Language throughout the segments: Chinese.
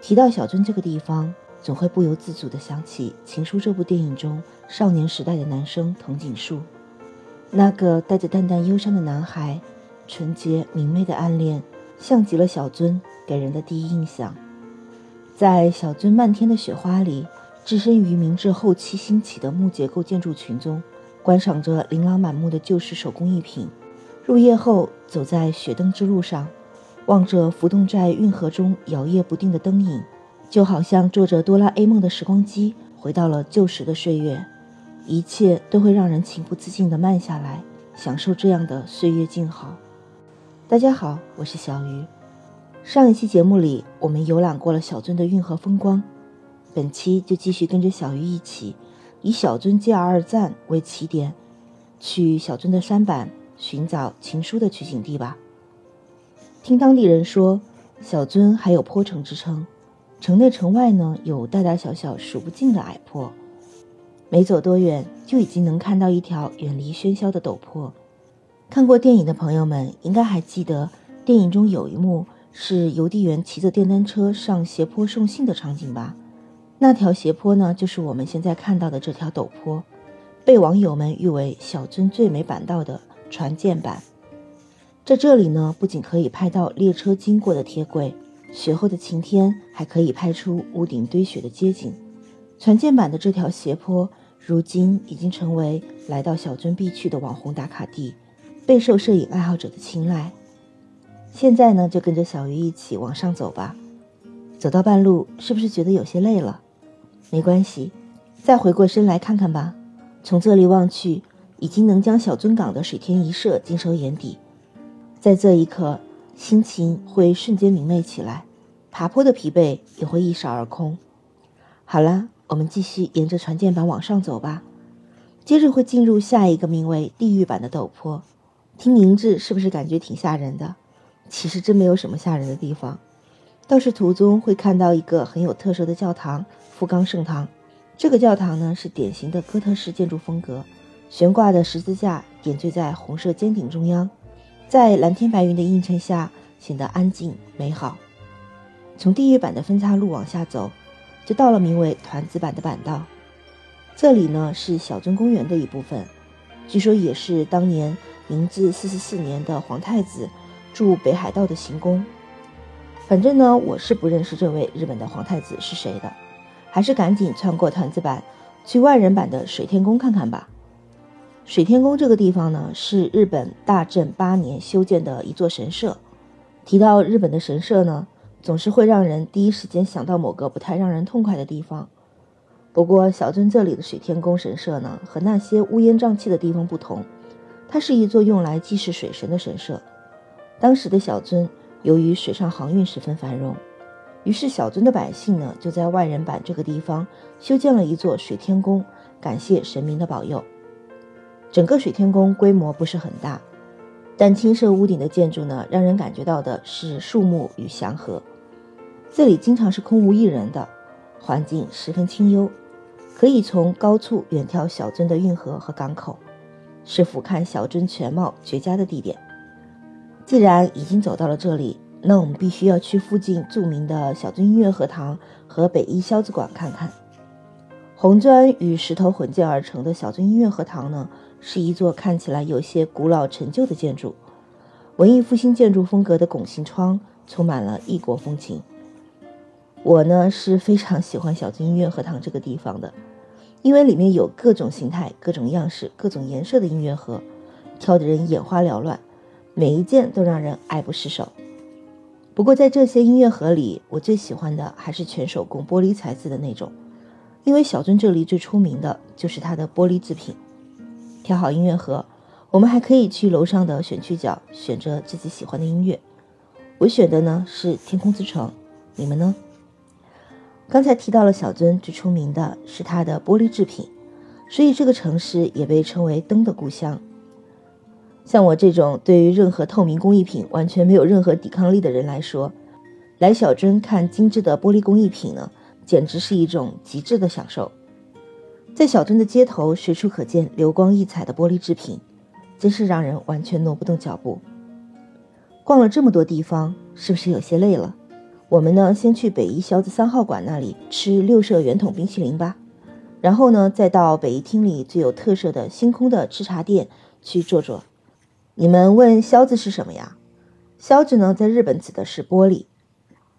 提到小樽这个地方，总会不由自主地想起《情书》这部电影中少年时代的男生藤井树，那个带着淡淡忧伤的男孩，纯洁明媚的暗恋，像极了小樽给人的第一印象。在小樽漫天的雪花里，置身于明治后期兴起的木结构建筑群中，观赏着琳琅满目的旧式手工艺品。入夜后，走在雪灯之路上，望着浮动在运河中摇曳不定的灯影，就好像坐着哆啦 A 梦的时光机，回到了旧时的岁月。一切都会让人情不自禁地慢下来，享受这样的岁月静好。大家好，我是小鱼。上一期节目里，我们游览过了小樽的运河风光，本期就继续跟着小鱼一起，以小樽 JR 站为起点，去小樽的山板。寻找情书的取景地吧。听当地人说，小樽还有坡城之称，城内城外呢有大大小小数不尽的矮坡，没走多远就已经能看到一条远离喧嚣的陡坡。看过电影的朋友们应该还记得，电影中有一幕是邮递员骑着电单车上斜坡送信的场景吧？那条斜坡呢，就是我们现在看到的这条陡坡，被网友们誉为小樽最美板道的。船舰版，在这里呢，不仅可以拍到列车经过的铁轨，雪后的晴天还可以拍出屋顶堆雪的街景。船舰版的这条斜坡，如今已经成为来到小樽必去的网红打卡地，备受摄影爱好者的青睐。现在呢，就跟着小鱼一起往上走吧。走到半路，是不是觉得有些累了？没关系，再回过身来看看吧。从这里望去。已经能将小樽港的水天一色尽收眼底，在这一刻，心情会瞬间明媚起来，爬坡的疲惫也会一扫而空。好了，我们继续沿着船舰板往上走吧。接着会进入下一个名为“地狱版”的陡坡，听名字是不是感觉挺吓人的？其实真没有什么吓人的地方，倒是途中会看到一个很有特色的教堂——富冈圣堂。这个教堂呢，是典型的哥特式建筑风格。悬挂的十字架点缀在红色尖顶中央，在蓝天白云的映衬下显得安静美好。从地狱版的分岔路往下走，就到了名为团子版的板道。这里呢是小樽公园的一部分，据说也是当年明治四十四年的皇太子住北海道的行宫。反正呢我是不认识这位日本的皇太子是谁的，还是赶紧穿过团子版，去万人版的水天宫看看吧。水天宫这个地方呢，是日本大正八年修建的一座神社。提到日本的神社呢，总是会让人第一时间想到某个不太让人痛快的地方。不过小樽这里的水天宫神社呢，和那些乌烟瘴气的地方不同，它是一座用来祭祀水神的神社。当时的小樽由于水上航运十分繁荣，于是小樽的百姓呢，就在万人坂这个地方修建了一座水天宫，感谢神明的保佑。整个水天宫规模不是很大，但青色屋顶的建筑呢，让人感觉到的是树木与祥和。这里经常是空无一人的，环境十分清幽，可以从高处远眺小镇的运河和港口，是俯瞰小镇全貌绝佳的地点。既然已经走到了这里，那我们必须要去附近著名的小镇音乐荷塘和北一肖子馆看看。红砖与石头混建而成的小镇音乐荷塘呢？是一座看起来有些古老陈旧的建筑，文艺复兴建筑风格的拱形窗充满了异国风情。我呢是非常喜欢小樽音乐荷塘这个地方的，因为里面有各种形态、各种样式、各种颜色的音乐盒，挑得人眼花缭乱，每一件都让人爱不释手。不过在这些音乐盒里，我最喜欢的还是全手工玻璃材质的那种，因为小樽这里最出名的就是它的玻璃制品。调好音乐盒，我们还可以去楼上的选曲角选择自己喜欢的音乐。我选的呢是《天空之城》，你们呢？刚才提到了小樽最出名的是它的玻璃制品，所以这个城市也被称为灯的故乡。像我这种对于任何透明工艺品完全没有任何抵抗力的人来说，来小樽看精致的玻璃工艺品呢，简直是一种极致的享受。在小镇的街头，随处可见流光溢彩的玻璃制品，真是让人完全挪不动脚步。逛了这么多地方，是不是有些累了？我们呢先去北一肖子三号馆那里吃六社圆筒冰淇淋吧，然后呢再到北一厅里最有特色的星空的吃茶店去坐坐。你们问肖子是什么呀？肖子呢，在日本指的是玻璃。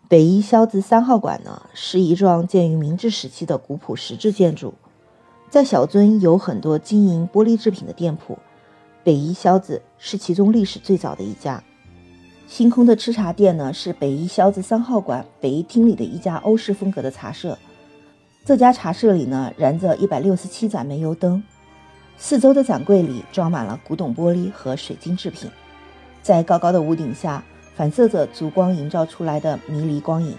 北一肖子三号馆呢，是一幢建于明治时期的古朴石质建筑，在小樽有很多经营玻璃制品的店铺，北一肖子是其中历史最早的一家。星空的吃茶店呢，是北一肖子三号馆北一厅里的一家欧式风格的茶社。这家茶社里呢，燃着一百六十七盏煤油灯，四周的展柜里装满了古董玻璃和水晶制品，在高高的屋顶下反射着烛光营造出来的迷离光影，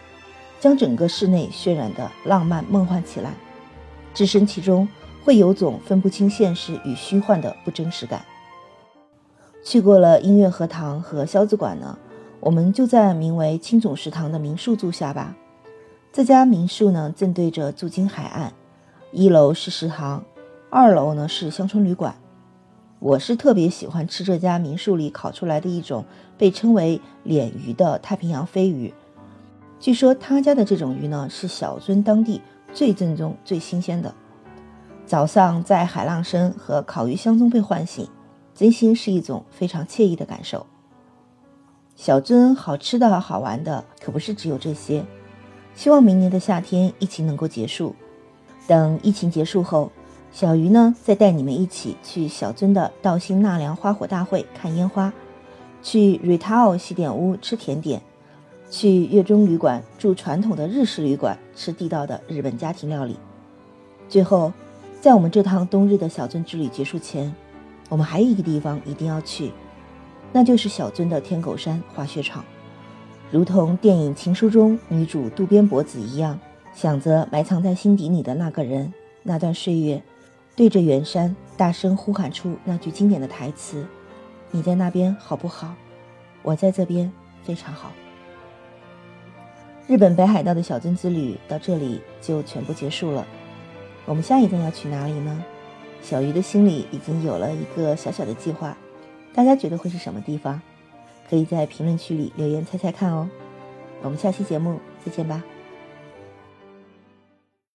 将整个室内渲染的浪漫梦幻起来。置身其中，会有种分不清现实与虚幻的不真实感。去过了音乐荷塘和肖子馆呢，我们就在名为青总食堂的民宿住下吧。这家民宿呢，正对着驻京海岸，一楼是食堂，二楼呢是乡村旅馆。我是特别喜欢吃这家民宿里烤出来的一种被称为脸鱼的太平洋飞鱼。据说他家的这种鱼呢，是小樽当地最正宗、最新鲜的。早上在海浪声和烤鱼香中被唤醒。真心是一种非常惬意的感受。小樽好吃的好玩的可不是只有这些。希望明年的夏天疫情能够结束。等疫情结束后，小鱼呢再带你们一起去小樽的道心纳凉花火大会看烟花，去 Ritao 西点屋吃甜点，去月中旅馆住传统的日式旅馆吃地道的日本家庭料理。最后，在我们这趟冬日的小樽之旅结束前。我们还有一个地方一定要去，那就是小樽的天狗山滑雪场。如同电影《情书》中女主渡边博子一样，想着埋藏在心底里的那个人，那段岁月，对着远山大声呼喊出那句经典的台词：“你在那边好不好？我在这边非常好。”日本北海道的小樽之旅到这里就全部结束了。我们下一站要去哪里呢？小鱼的心里已经有了一个小小的计划，大家觉得会是什么地方？可以在评论区里留言猜猜看哦。我们下期节目再见吧。